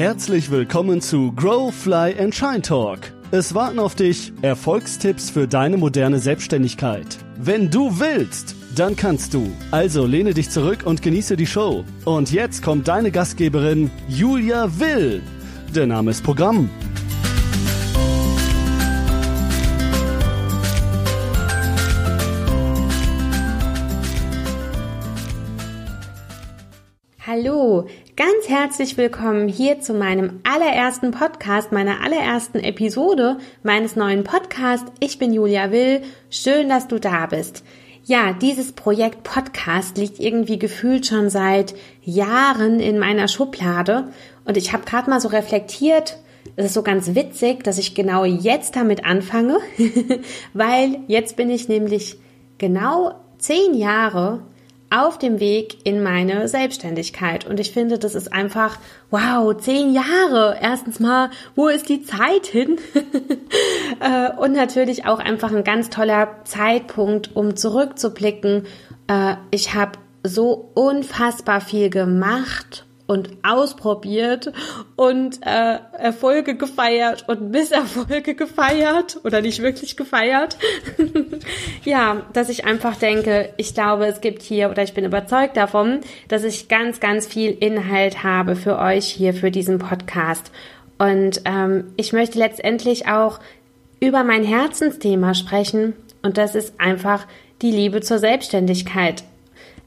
Herzlich willkommen zu Grow, Fly and Shine Talk. Es warten auf dich Erfolgstipps für deine moderne Selbstständigkeit. Wenn du willst, dann kannst du. Also lehne dich zurück und genieße die Show. Und jetzt kommt deine Gastgeberin Julia Will. Der Name ist Programm. Hallo, ganz herzlich willkommen hier zu meinem allerersten Podcast, meiner allerersten Episode meines neuen Podcasts. Ich bin Julia Will. Schön, dass du da bist. Ja, dieses Projekt Podcast liegt irgendwie gefühlt schon seit Jahren in meiner Schublade und ich habe gerade mal so reflektiert, es ist so ganz witzig, dass ich genau jetzt damit anfange, weil jetzt bin ich nämlich genau zehn Jahre auf dem Weg in meine Selbstständigkeit. Und ich finde, das ist einfach, wow, zehn Jahre. Erstens mal, wo ist die Zeit hin? Äh, und natürlich auch einfach ein ganz toller Zeitpunkt, um zurückzublicken. Äh, ich habe so unfassbar viel gemacht und ausprobiert und äh, Erfolge gefeiert und Misserfolge gefeiert oder nicht wirklich gefeiert. ja, dass ich einfach denke, ich glaube, es gibt hier oder ich bin überzeugt davon, dass ich ganz, ganz viel Inhalt habe für euch hier für diesen Podcast. Und ähm, ich möchte letztendlich auch über mein Herzensthema sprechen und das ist einfach die Liebe zur Selbstständigkeit.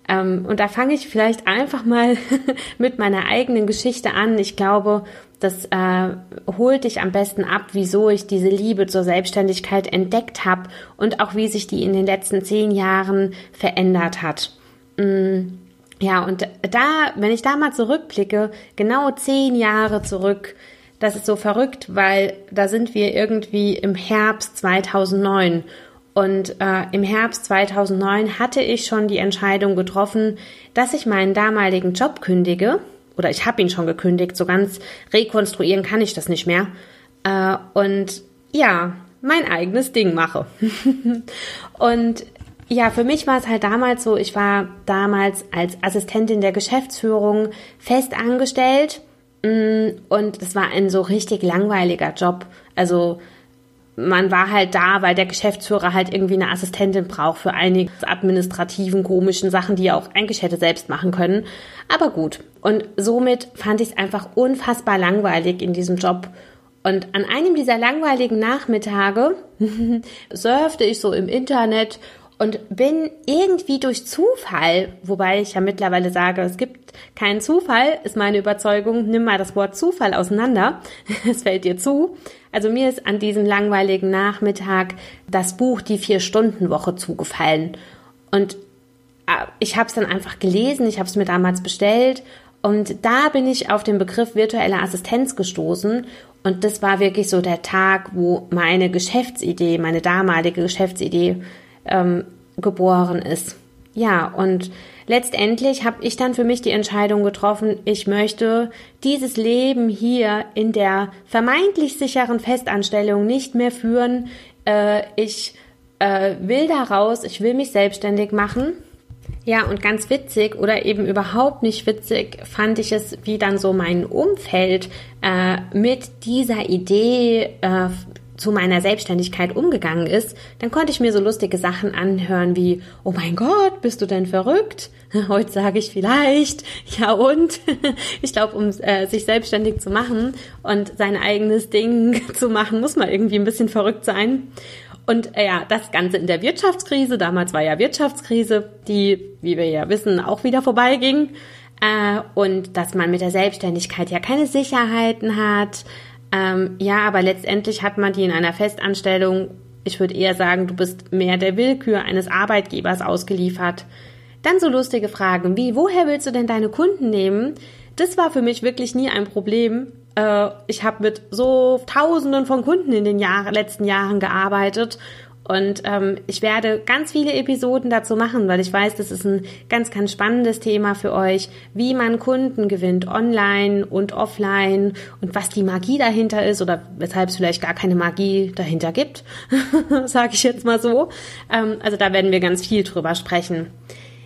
Ähm, und da fange ich vielleicht einfach mal mit meiner eigenen Geschichte an. Ich glaube, das äh, holt dich am besten ab, wieso ich diese Liebe zur Selbstständigkeit entdeckt habe und auch wie sich die in den letzten zehn Jahren verändert hat. Mm, ja, und da, wenn ich da mal zurückblicke, genau zehn Jahre zurück, das ist so verrückt, weil da sind wir irgendwie im Herbst 2009 und äh, im Herbst 2009 hatte ich schon die Entscheidung getroffen, dass ich meinen damaligen Job kündige. Oder ich habe ihn schon gekündigt. So ganz rekonstruieren kann ich das nicht mehr. Äh, und ja, mein eigenes Ding mache. und ja, für mich war es halt damals so, ich war damals als Assistentin der Geschäftsführung fest angestellt. Mm, und es war ein so richtig langweiliger Job. Also man war halt da, weil der Geschäftsführer halt irgendwie eine Assistentin braucht für einige administrativen, komischen Sachen, die er auch eigentlich hätte selbst machen können. Aber gut. Und somit fand ich es einfach unfassbar langweilig in diesem Job. Und an einem dieser langweiligen Nachmittage surfte ich so im Internet und bin irgendwie durch Zufall, wobei ich ja mittlerweile sage, es gibt keinen Zufall, ist meine Überzeugung, nimm mal das Wort Zufall auseinander, es fällt dir zu. Also mir ist an diesem langweiligen Nachmittag das Buch Die Vier-Stunden-Woche zugefallen. Und äh, ich habe es dann einfach gelesen, ich habe es mir damals bestellt und da bin ich auf den Begriff virtuelle Assistenz gestoßen und das war wirklich so der Tag, wo meine Geschäftsidee, meine damalige Geschäftsidee ähm, geboren ist. Ja, und letztendlich habe ich dann für mich die Entscheidung getroffen, ich möchte dieses Leben hier in der vermeintlich sicheren Festanstellung nicht mehr führen. Äh, ich äh, will daraus, ich will mich selbstständig machen. Ja, und ganz witzig oder eben überhaupt nicht witzig fand ich es, wie dann so mein Umfeld äh, mit dieser Idee äh, zu meiner Selbstständigkeit umgegangen ist, dann konnte ich mir so lustige Sachen anhören wie, oh mein Gott, bist du denn verrückt? Heute sage ich vielleicht, ja und? Ich glaube, um äh, sich selbstständig zu machen und sein eigenes Ding zu machen, muss man irgendwie ein bisschen verrückt sein. Und äh, ja, das Ganze in der Wirtschaftskrise, damals war ja Wirtschaftskrise, die, wie wir ja wissen, auch wieder vorbeiging. Äh, und dass man mit der Selbstständigkeit ja keine Sicherheiten hat, ähm, ja, aber letztendlich hat man die in einer Festanstellung, ich würde eher sagen, du bist mehr der Willkür eines Arbeitgebers ausgeliefert. Dann so lustige Fragen wie, woher willst du denn deine Kunden nehmen? Das war für mich wirklich nie ein Problem. Äh, ich habe mit so Tausenden von Kunden in den Jahr, letzten Jahren gearbeitet und ähm, ich werde ganz viele Episoden dazu machen, weil ich weiß, das ist ein ganz, ganz spannendes Thema für euch, wie man Kunden gewinnt, online und offline und was die Magie dahinter ist oder weshalb es vielleicht gar keine Magie dahinter gibt, sage ich jetzt mal so. Ähm, also da werden wir ganz viel drüber sprechen.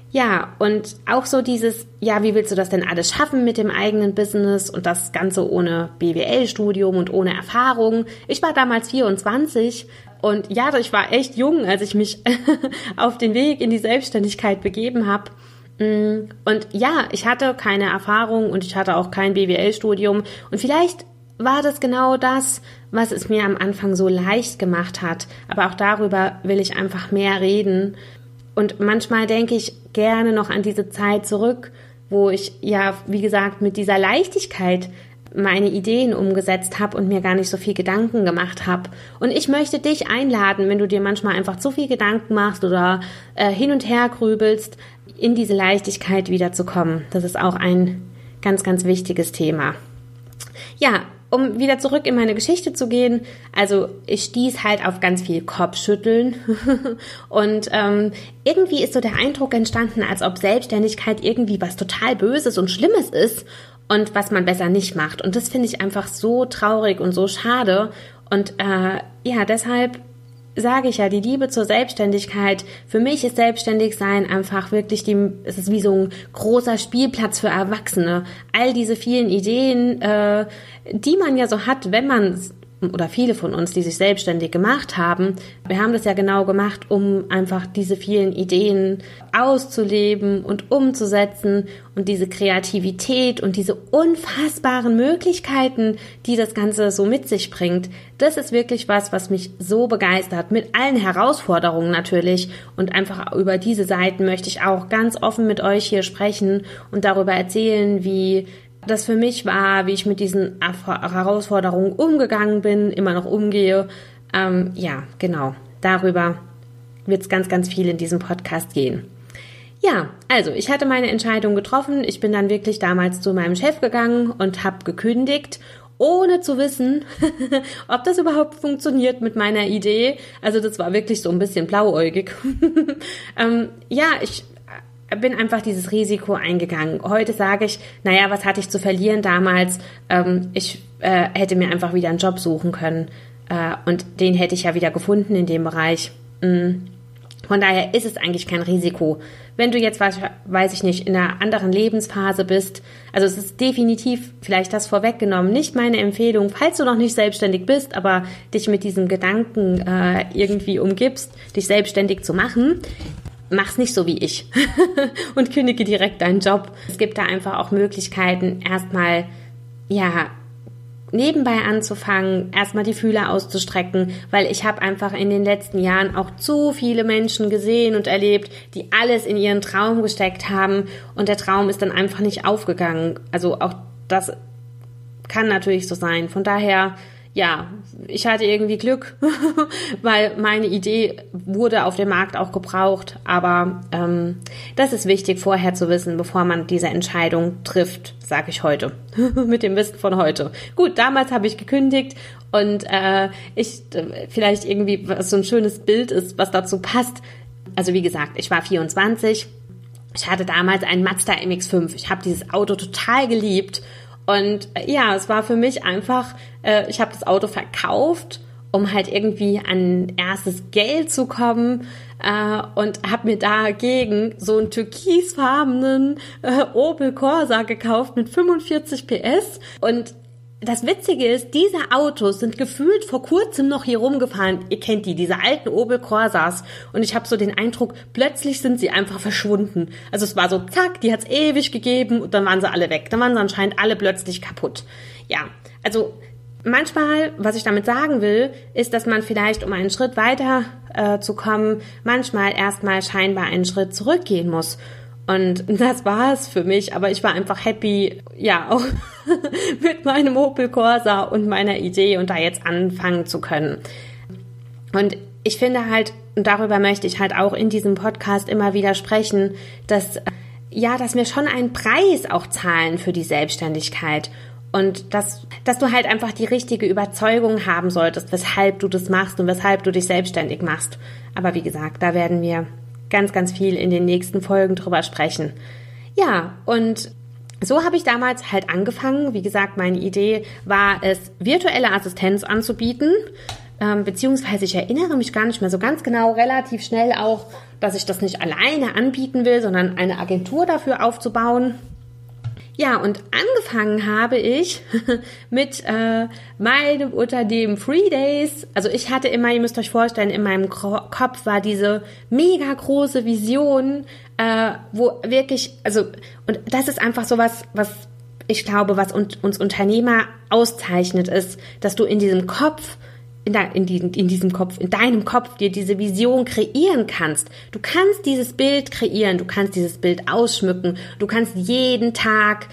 Ja, und auch so dieses, ja, wie willst du das denn alles schaffen mit dem eigenen Business und das Ganze ohne BWL-Studium und ohne Erfahrung? Ich war damals 24 und ja, ich war echt jung, als ich mich auf den Weg in die Selbstständigkeit begeben habe. Mm, und ja, ich hatte keine Erfahrung und ich hatte auch kein BWL-Studium. Und vielleicht war das genau das, was es mir am Anfang so leicht gemacht hat. Aber auch darüber will ich einfach mehr reden, und manchmal denke ich gerne noch an diese Zeit zurück, wo ich ja, wie gesagt, mit dieser Leichtigkeit meine Ideen umgesetzt habe und mir gar nicht so viel Gedanken gemacht habe. Und ich möchte dich einladen, wenn du dir manchmal einfach zu viel Gedanken machst oder äh, hin und her grübelst, in diese Leichtigkeit wiederzukommen. Das ist auch ein ganz, ganz wichtiges Thema. Ja, um wieder zurück in meine Geschichte zu gehen, also ich stieß halt auf ganz viel Kopfschütteln und ähm, irgendwie ist so der Eindruck entstanden, als ob Selbstständigkeit irgendwie was total Böses und Schlimmes ist und was man besser nicht macht. Und das finde ich einfach so traurig und so schade. Und äh, ja, deshalb sage ich ja, die Liebe zur Selbstständigkeit. Für mich ist Selbstständigsein einfach wirklich die, es ist wie so ein großer Spielplatz für Erwachsene. All diese vielen Ideen, äh, die man ja so hat, wenn man oder viele von uns, die sich selbstständig gemacht haben, wir haben das ja genau gemacht, um einfach diese vielen Ideen auszuleben und umzusetzen und diese Kreativität und diese unfassbaren Möglichkeiten, die das Ganze so mit sich bringt. Das ist wirklich was, was mich so begeistert, mit allen Herausforderungen natürlich und einfach über diese Seiten möchte ich auch ganz offen mit euch hier sprechen und darüber erzählen, wie das für mich war, wie ich mit diesen Herausforderungen umgegangen bin, immer noch umgehe. Ähm, ja, genau. Darüber wird es ganz, ganz viel in diesem Podcast gehen. Ja, also ich hatte meine Entscheidung getroffen. Ich bin dann wirklich damals zu meinem Chef gegangen und habe gekündigt, ohne zu wissen, ob das überhaupt funktioniert mit meiner Idee. Also das war wirklich so ein bisschen blauäugig. ähm, ja, ich bin einfach dieses Risiko eingegangen. Heute sage ich, naja, was hatte ich zu verlieren damals? Ähm, ich äh, hätte mir einfach wieder einen Job suchen können. Äh, und den hätte ich ja wieder gefunden in dem Bereich. Mhm. Von daher ist es eigentlich kein Risiko. Wenn du jetzt, weiß ich nicht, in einer anderen Lebensphase bist, also es ist definitiv, vielleicht das vorweggenommen, nicht meine Empfehlung, falls du noch nicht selbstständig bist, aber dich mit diesem Gedanken äh, irgendwie umgibst, dich selbstständig zu machen, mach's nicht so wie ich und kündige direkt deinen Job. Es gibt da einfach auch Möglichkeiten, erstmal, ja, nebenbei anzufangen, erstmal die Fühler auszustrecken, weil ich habe einfach in den letzten Jahren auch zu viele Menschen gesehen und erlebt, die alles in ihren Traum gesteckt haben und der Traum ist dann einfach nicht aufgegangen. Also auch das kann natürlich so sein. Von daher ja, ich hatte irgendwie Glück, weil meine Idee wurde auf dem Markt auch gebraucht. Aber ähm, das ist wichtig vorher zu wissen, bevor man diese Entscheidung trifft, sage ich heute. Mit dem Wissen von heute. Gut, damals habe ich gekündigt und äh, ich äh, vielleicht irgendwie was so ein schönes Bild ist, was dazu passt. Also wie gesagt, ich war 24. Ich hatte damals einen Mazda MX5. Ich habe dieses Auto total geliebt und äh, ja, es war für mich einfach, äh, ich habe das Auto verkauft, um halt irgendwie an erstes Geld zu kommen äh, und habe mir dagegen so einen türkisfarbenen äh, Opel Corsa gekauft mit 45 PS. Und das Witzige ist, diese Autos sind gefühlt vor kurzem noch hier rumgefahren. Ihr kennt die, diese alten Opel Corsas. Und ich habe so den Eindruck, plötzlich sind sie einfach verschwunden. Also es war so, zack, die hat's ewig gegeben und dann waren sie alle weg. Dann waren sie anscheinend alle plötzlich kaputt. Ja, also manchmal, was ich damit sagen will, ist, dass man vielleicht, um einen Schritt weiter äh, zu kommen, manchmal erstmal scheinbar einen Schritt zurückgehen muss. Und das war es für mich, aber ich war einfach happy, ja, auch mit meinem Opel Corsa und meiner Idee und da jetzt anfangen zu können. Und ich finde halt, und darüber möchte ich halt auch in diesem Podcast immer wieder sprechen, dass, ja, dass wir schon einen Preis auch zahlen für die Selbstständigkeit. Und dass, dass du halt einfach die richtige Überzeugung haben solltest, weshalb du das machst und weshalb du dich selbstständig machst. Aber wie gesagt, da werden wir ganz, ganz viel in den nächsten Folgen drüber sprechen. Ja, und so habe ich damals halt angefangen. Wie gesagt, meine Idee war es, virtuelle Assistenz anzubieten. ähm, beziehungsweise ich erinnere mich gar nicht mehr so ganz genau, relativ schnell auch, dass ich das nicht alleine anbieten will, sondern eine Agentur dafür aufzubauen. Ja, und angefangen habe ich mit äh, meinem Unternehmen Free Days. Also ich hatte immer, ihr müsst euch vorstellen, in meinem Kopf war diese mega große Vision, äh, wo wirklich, also, und das ist einfach so was, was ich glaube, was uns Unternehmer auszeichnet, ist, dass du in diesem Kopf in, de, in, diesem, in diesem Kopf, in deinem Kopf dir diese Vision kreieren kannst. Du kannst dieses Bild kreieren, du kannst dieses Bild ausschmücken, du kannst jeden Tag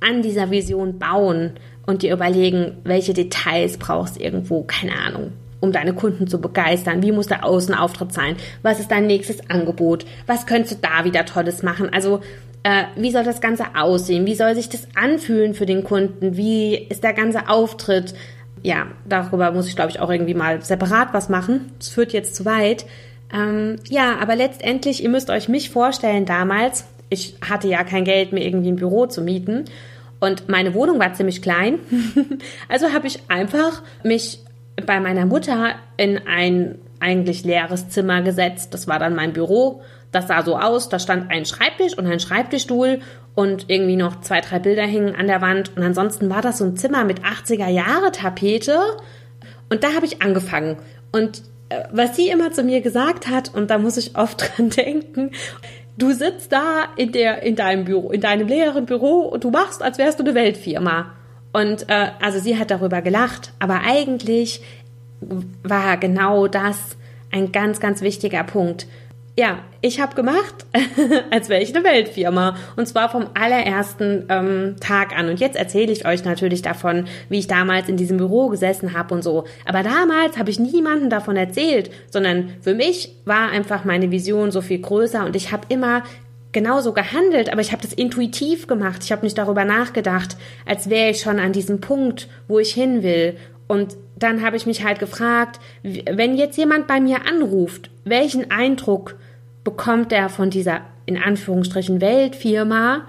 an dieser Vision bauen und dir überlegen, welche Details brauchst irgendwo, keine Ahnung, um deine Kunden zu begeistern. Wie muss der Außenauftritt sein? Was ist dein nächstes Angebot? Was könntest du da wieder Tolles machen? Also, äh, wie soll das Ganze aussehen? Wie soll sich das anfühlen für den Kunden? Wie ist der ganze Auftritt? Ja, darüber muss ich, glaube ich, auch irgendwie mal separat was machen. Das führt jetzt zu weit. Ähm, ja, aber letztendlich, ihr müsst euch mich vorstellen, damals, ich hatte ja kein Geld, mir irgendwie ein Büro zu mieten. Und meine Wohnung war ziemlich klein. also habe ich einfach mich bei meiner Mutter in ein eigentlich leeres Zimmer gesetzt. Das war dann mein Büro. Das sah so aus. Da stand ein Schreibtisch und ein Schreibtischstuhl und irgendwie noch zwei, drei Bilder hingen an der Wand. Und ansonsten war das so ein Zimmer mit 80er Jahre Tapete. Und da habe ich angefangen. Und äh, was sie immer zu mir gesagt hat, und da muss ich oft dran denken, du sitzt da in der, in deinem Büro, in deinem leeren Büro und du machst, als wärst du eine Weltfirma. Und äh, also sie hat darüber gelacht, aber eigentlich war genau das ein ganz, ganz wichtiger Punkt. Ja, ich habe gemacht, als wäre ich eine Weltfirma. Und zwar vom allerersten ähm, Tag an. Und jetzt erzähle ich euch natürlich davon, wie ich damals in diesem Büro gesessen habe und so. Aber damals habe ich niemandem davon erzählt, sondern für mich war einfach meine Vision so viel größer und ich habe immer genauso gehandelt, aber ich habe das intuitiv gemacht. Ich habe nicht darüber nachgedacht, als wäre ich schon an diesem Punkt, wo ich hin will. Und dann habe ich mich halt gefragt, wenn jetzt jemand bei mir anruft, welchen Eindruck bekommt er von dieser in Anführungsstrichen Weltfirma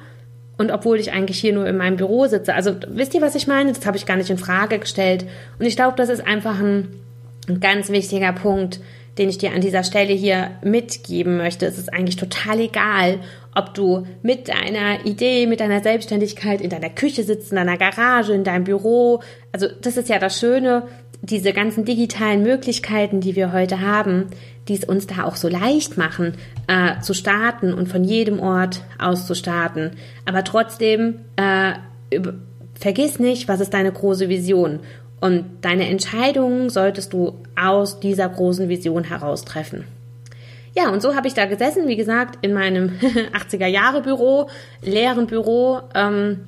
und obwohl ich eigentlich hier nur in meinem Büro sitze. Also wisst ihr, was ich meine? Das habe ich gar nicht in Frage gestellt. Und ich glaube, das ist einfach ein, ein ganz wichtiger Punkt, den ich dir an dieser Stelle hier mitgeben möchte. Es ist eigentlich total egal, ob du mit deiner Idee, mit deiner Selbstständigkeit in deiner Küche sitzt, in deiner Garage, in deinem Büro. Also das ist ja das Schöne, diese ganzen digitalen Möglichkeiten, die wir heute haben, die es uns da auch so leicht machen, äh, zu starten und von jedem Ort aus zu starten. Aber trotzdem, äh, vergiss nicht, was ist deine große Vision. Und deine Entscheidungen solltest du aus dieser großen Vision heraus treffen. Ja, und so habe ich da gesessen, wie gesagt, in meinem 80er-Jahre-Büro, leeren Büro, ähm,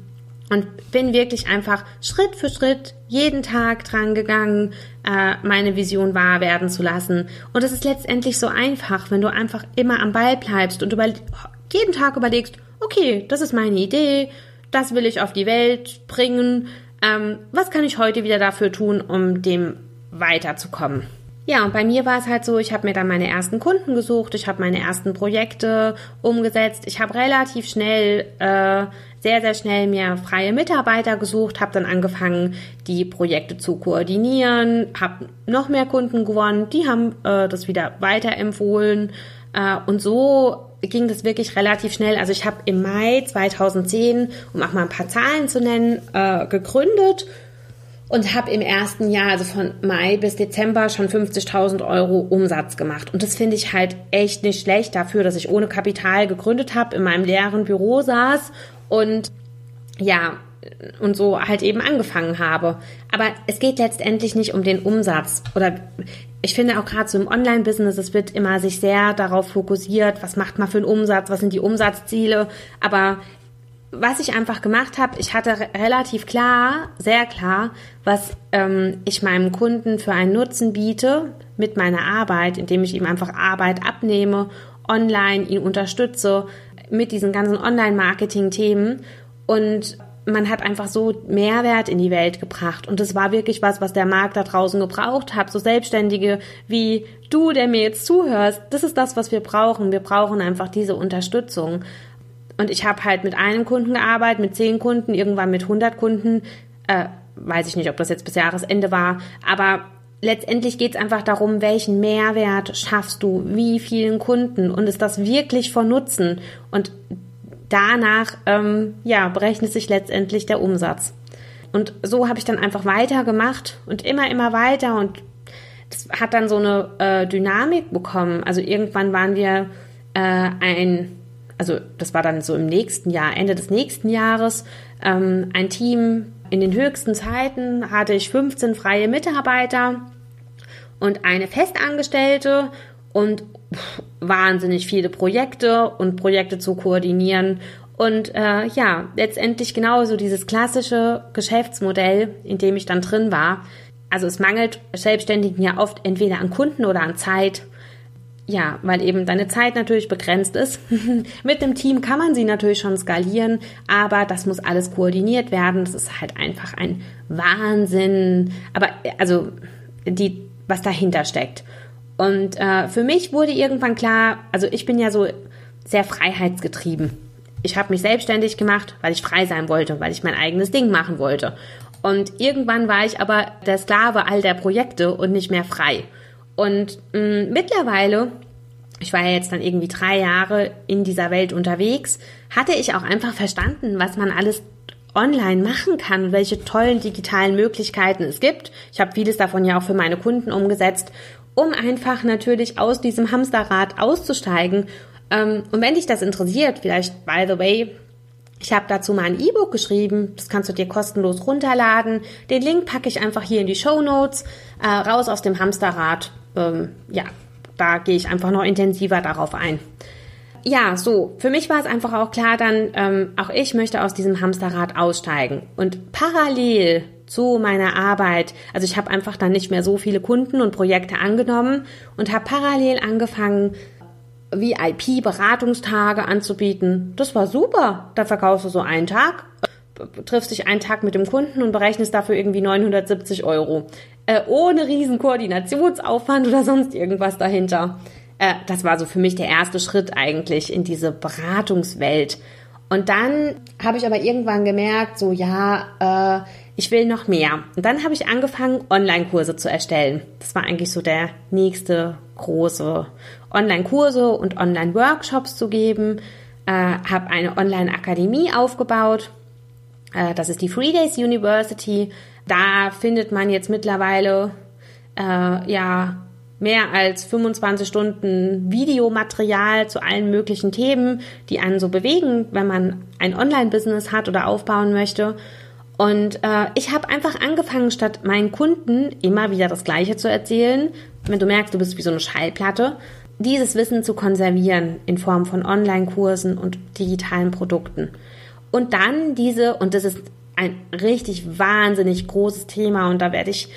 und bin wirklich einfach Schritt für Schritt jeden Tag dran gegangen, äh, meine Vision wahr werden zu lassen. Und es ist letztendlich so einfach, wenn du einfach immer am Ball bleibst und über, jeden Tag überlegst, okay, das ist meine Idee, das will ich auf die Welt bringen. Ähm, was kann ich heute wieder dafür tun, um dem weiterzukommen? Ja, und bei mir war es halt so, ich habe mir dann meine ersten Kunden gesucht, ich habe meine ersten Projekte umgesetzt, ich habe relativ schnell äh, sehr, sehr schnell mir freie Mitarbeiter gesucht, habe dann angefangen, die Projekte zu koordinieren, habe noch mehr Kunden gewonnen, die haben äh, das wieder weiterempfohlen äh, und so ging das wirklich relativ schnell. Also ich habe im Mai 2010, um auch mal ein paar Zahlen zu nennen, äh, gegründet und habe im ersten Jahr, also von Mai bis Dezember, schon 50.000 Euro Umsatz gemacht. Und das finde ich halt echt nicht schlecht dafür, dass ich ohne Kapital gegründet habe, in meinem leeren Büro saß und ja, und so halt eben angefangen habe. Aber es geht letztendlich nicht um den Umsatz. Oder ich finde auch gerade so im Online-Business, es wird immer sich sehr darauf fokussiert, was macht man für einen Umsatz, was sind die Umsatzziele. Aber was ich einfach gemacht habe, ich hatte relativ klar, sehr klar, was ähm, ich meinem Kunden für einen Nutzen biete mit meiner Arbeit, indem ich ihm einfach Arbeit abnehme, online ihn unterstütze, mit diesen ganzen Online-Marketing-Themen und man hat einfach so Mehrwert in die Welt gebracht. Und das war wirklich was, was der Markt da draußen gebraucht hat. So Selbstständige wie du, der mir jetzt zuhörst, das ist das, was wir brauchen. Wir brauchen einfach diese Unterstützung. Und ich habe halt mit einem Kunden gearbeitet, mit zehn Kunden, irgendwann mit 100 Kunden. Äh, weiß ich nicht, ob das jetzt bis Jahresende war. Aber letztendlich geht es einfach darum, welchen Mehrwert schaffst du, wie vielen Kunden und ist das wirklich von Nutzen? Und danach ähm, ja, berechnet sich letztendlich der Umsatz. Und so habe ich dann einfach weitergemacht und immer, immer weiter und das hat dann so eine äh, Dynamik bekommen. Also irgendwann waren wir äh, ein, also das war dann so im nächsten Jahr, Ende des nächsten Jahres, ähm, ein Team. In den höchsten Zeiten hatte ich 15 freie Mitarbeiter und eine Festangestellte und wahnsinnig viele Projekte und Projekte zu koordinieren. Und äh, ja, letztendlich genauso dieses klassische Geschäftsmodell, in dem ich dann drin war. Also es mangelt Selbstständigen ja oft entweder an Kunden oder an Zeit. Ja, weil eben deine Zeit natürlich begrenzt ist. Mit dem Team kann man sie natürlich schon skalieren, aber das muss alles koordiniert werden. Das ist halt einfach ein Wahnsinn. Aber also die, was dahinter steckt. Und äh, für mich wurde irgendwann klar, also ich bin ja so sehr freiheitsgetrieben. Ich habe mich selbstständig gemacht, weil ich frei sein wollte, weil ich mein eigenes Ding machen wollte. Und irgendwann war ich aber der Sklave all der Projekte und nicht mehr frei. Und mh, mm, mittlerweile, ich war ja jetzt dann irgendwie drei Jahre in dieser Welt unterwegs, hatte ich auch einfach verstanden, was man alles online machen kann, welche tollen digitalen Möglichkeiten es gibt. Ich habe vieles davon ja auch für meine Kunden umgesetzt, um einfach natürlich aus diesem Hamsterrad auszusteigen. Ähm, und wenn dich das interessiert, vielleicht, by the way, ich habe dazu mal ein E-Book geschrieben, das kannst du dir kostenlos runterladen. Den Link packe ich einfach hier in die Show Notes. Äh, raus aus dem Hamsterrad. Ähm, ja, da gehe ich einfach noch intensiver darauf ein. Ja, so, für mich war es einfach auch klar, dann ähm, auch ich möchte aus diesem Hamsterrad aussteigen. Und parallel zu meiner Arbeit, also ich habe einfach dann nicht mehr so viele Kunden und Projekte angenommen und habe parallel angefangen, VIP-Beratungstage anzubieten. Das war super. Da verkaufst du so einen Tag, triffst dich einen Tag mit dem Kunden und berechnest dafür irgendwie 970 Euro. Äh, ohne riesen Koordinationsaufwand oder sonst irgendwas dahinter. Äh, das war so für mich der erste Schritt eigentlich in diese Beratungswelt. Und dann habe ich aber irgendwann gemerkt, so ja, äh, ich will noch mehr. Und dann habe ich angefangen, Online-Kurse zu erstellen. Das war eigentlich so der nächste große Online-Kurse und Online-Workshops zu geben. Äh, habe eine Online-Akademie aufgebaut. Äh, das ist die Free Days University. Da findet man jetzt mittlerweile äh, ja mehr als 25 Stunden Videomaterial zu allen möglichen Themen, die einen so bewegen, wenn man ein Online-Business hat oder aufbauen möchte. Und äh, ich habe einfach angefangen, statt meinen Kunden immer wieder das Gleiche zu erzählen, wenn du merkst, du bist wie so eine Schallplatte, dieses Wissen zu konservieren in Form von Online-Kursen und digitalen Produkten. Und dann diese, und das ist ein richtig wahnsinnig großes Thema und da werde ich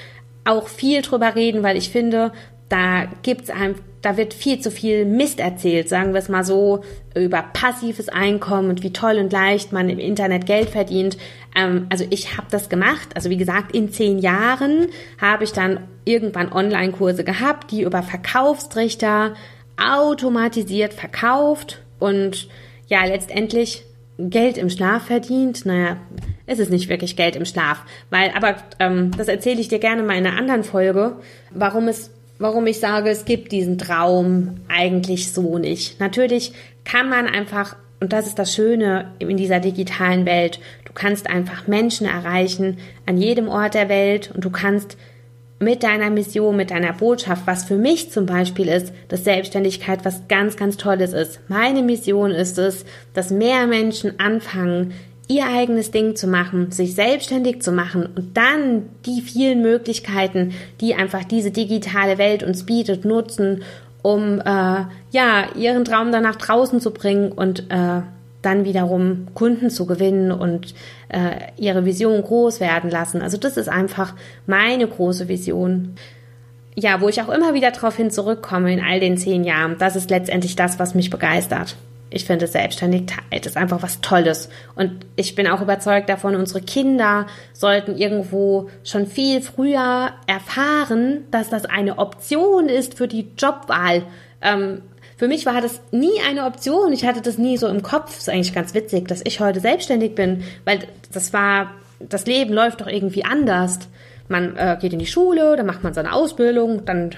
auch viel drüber reden, weil ich finde, da gibt's ein, da wird viel zu viel Mist erzählt, sagen wir es mal so, über passives Einkommen und wie toll und leicht man im Internet Geld verdient. Ähm, also ich habe das gemacht. Also wie gesagt, in zehn Jahren habe ich dann irgendwann Online-Kurse gehabt, die über Verkaufstrichter automatisiert verkauft und ja, letztendlich Geld im Schlaf verdient. Naja, es ist nicht wirklich Geld im Schlaf, weil, aber ähm, das erzähle ich dir gerne mal in einer anderen Folge, warum es warum ich sage, es gibt diesen Traum eigentlich so nicht. Natürlich kann man einfach, und das ist das Schöne in dieser digitalen Welt, du kannst einfach Menschen erreichen an jedem Ort der Welt und du kannst mit deiner Mission, mit deiner Botschaft, was für mich zum Beispiel ist, dass Selbstständigkeit was ganz, ganz Tolles ist. Meine Mission ist es, dass mehr Menschen anfangen, ihr eigenes Ding zu machen, sich selbstständig zu machen und dann die vielen Möglichkeiten, die einfach diese digitale Welt uns bietet, nutzen, um äh, ja ihren Traum dann nach draußen zu bringen und äh, dann wiederum Kunden zu gewinnen und äh, ihre Vision groß werden lassen. Also das ist einfach meine große Vision. Ja, wo ich auch immer wieder darauf hin zurückkomme in all den zehn Jahren. Das ist letztendlich das, was mich begeistert. Ich finde Selbstständigkeit ist einfach was Tolles. Und ich bin auch überzeugt davon, unsere Kinder sollten irgendwo schon viel früher erfahren, dass das eine Option ist für die Jobwahl. Ähm, für mich war das nie eine Option. Ich hatte das nie so im Kopf. Ist eigentlich ganz witzig, dass ich heute selbstständig bin, weil das war, das Leben läuft doch irgendwie anders. Man äh, geht in die Schule, dann macht man seine Ausbildung, dann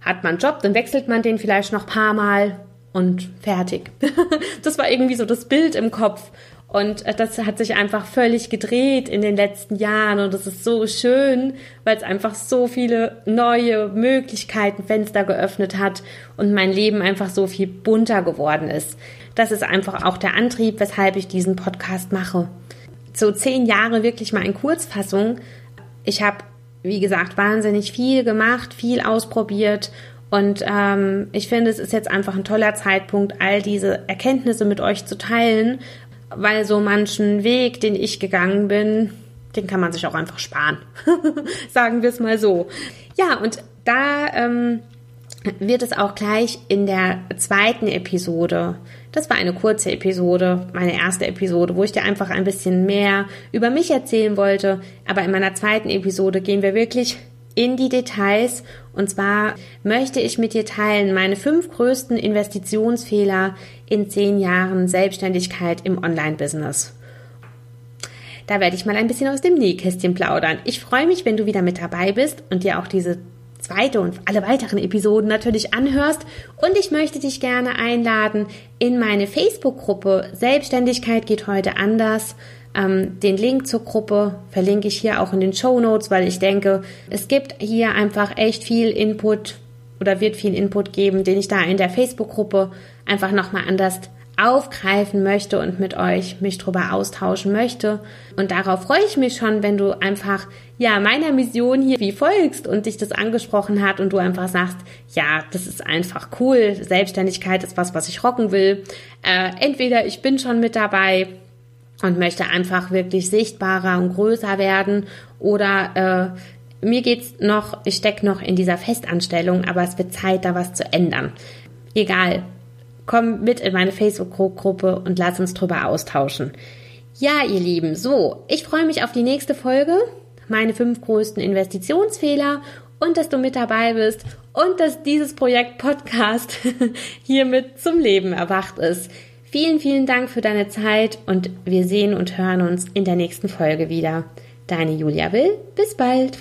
hat man einen Job, dann wechselt man den vielleicht noch paar Mal und fertig. das war irgendwie so das Bild im Kopf. Und äh, das hat sich einfach völlig gedreht in den letzten Jahren und das ist so schön, weil es einfach so viele neue Möglichkeiten, Fenster geöffnet hat und mein Leben einfach so viel bunter geworden ist. Das ist einfach auch der Antrieb, weshalb ich diesen Podcast mache. So zehn Jahre wirklich mal in Kurzfassung. Ich habe, wie gesagt, wahnsinnig viel gemacht, viel ausprobiert und ähm, ich finde, es ist jetzt einfach ein toller Zeitpunkt, all diese Erkenntnisse mit euch zu teilen, weil so manchen Weg, den ich gegangen bin, den kann man sich auch einfach sparen. Sagen wir es mal so. Ja, und da ähm, wird es auch gleich in der zweiten Episode, das war eine kurze Episode, meine erste Episode, wo ich dir einfach ein bisschen mehr über mich erzählen wollte. Aber in meiner zweiten Episode gehen wir wirklich in die Details. Und zwar möchte ich mit dir teilen meine fünf größten Investitionsfehler in zehn Jahren Selbstständigkeit im Online-Business. Da werde ich mal ein bisschen aus dem Nähkästchen plaudern. Ich freue mich, wenn du wieder mit dabei bist und dir auch diese zweite und alle weiteren Episoden natürlich anhörst. Und ich möchte dich gerne einladen in meine Facebook-Gruppe Selbstständigkeit geht heute anders. Ähm, den Link zur Gruppe verlinke ich hier auch in den Show Notes, weil ich denke, es gibt hier einfach echt viel Input oder wird viel Input geben, den ich da in der Facebook-Gruppe einfach nochmal anders aufgreifen möchte und mit euch mich drüber austauschen möchte. Und darauf freue ich mich schon, wenn du einfach, ja, meiner Mission hier wie folgst und dich das angesprochen hat und du einfach sagst, ja, das ist einfach cool. Selbstständigkeit ist was, was ich rocken will. Äh, entweder ich bin schon mit dabei und möchte einfach wirklich sichtbarer und größer werden oder äh, mir geht's noch, ich stecke noch in dieser Festanstellung, aber es wird Zeit, da was zu ändern. Egal, komm mit in meine Facebook-Gruppe und lass uns drüber austauschen. Ja, ihr Lieben, so, ich freue mich auf die nächste Folge, meine fünf größten Investitionsfehler und dass du mit dabei bist und dass dieses Projekt Podcast hiermit zum Leben erwacht ist. Vielen, vielen Dank für deine Zeit und wir sehen und hören uns in der nächsten Folge wieder. Deine Julia Will, bis bald.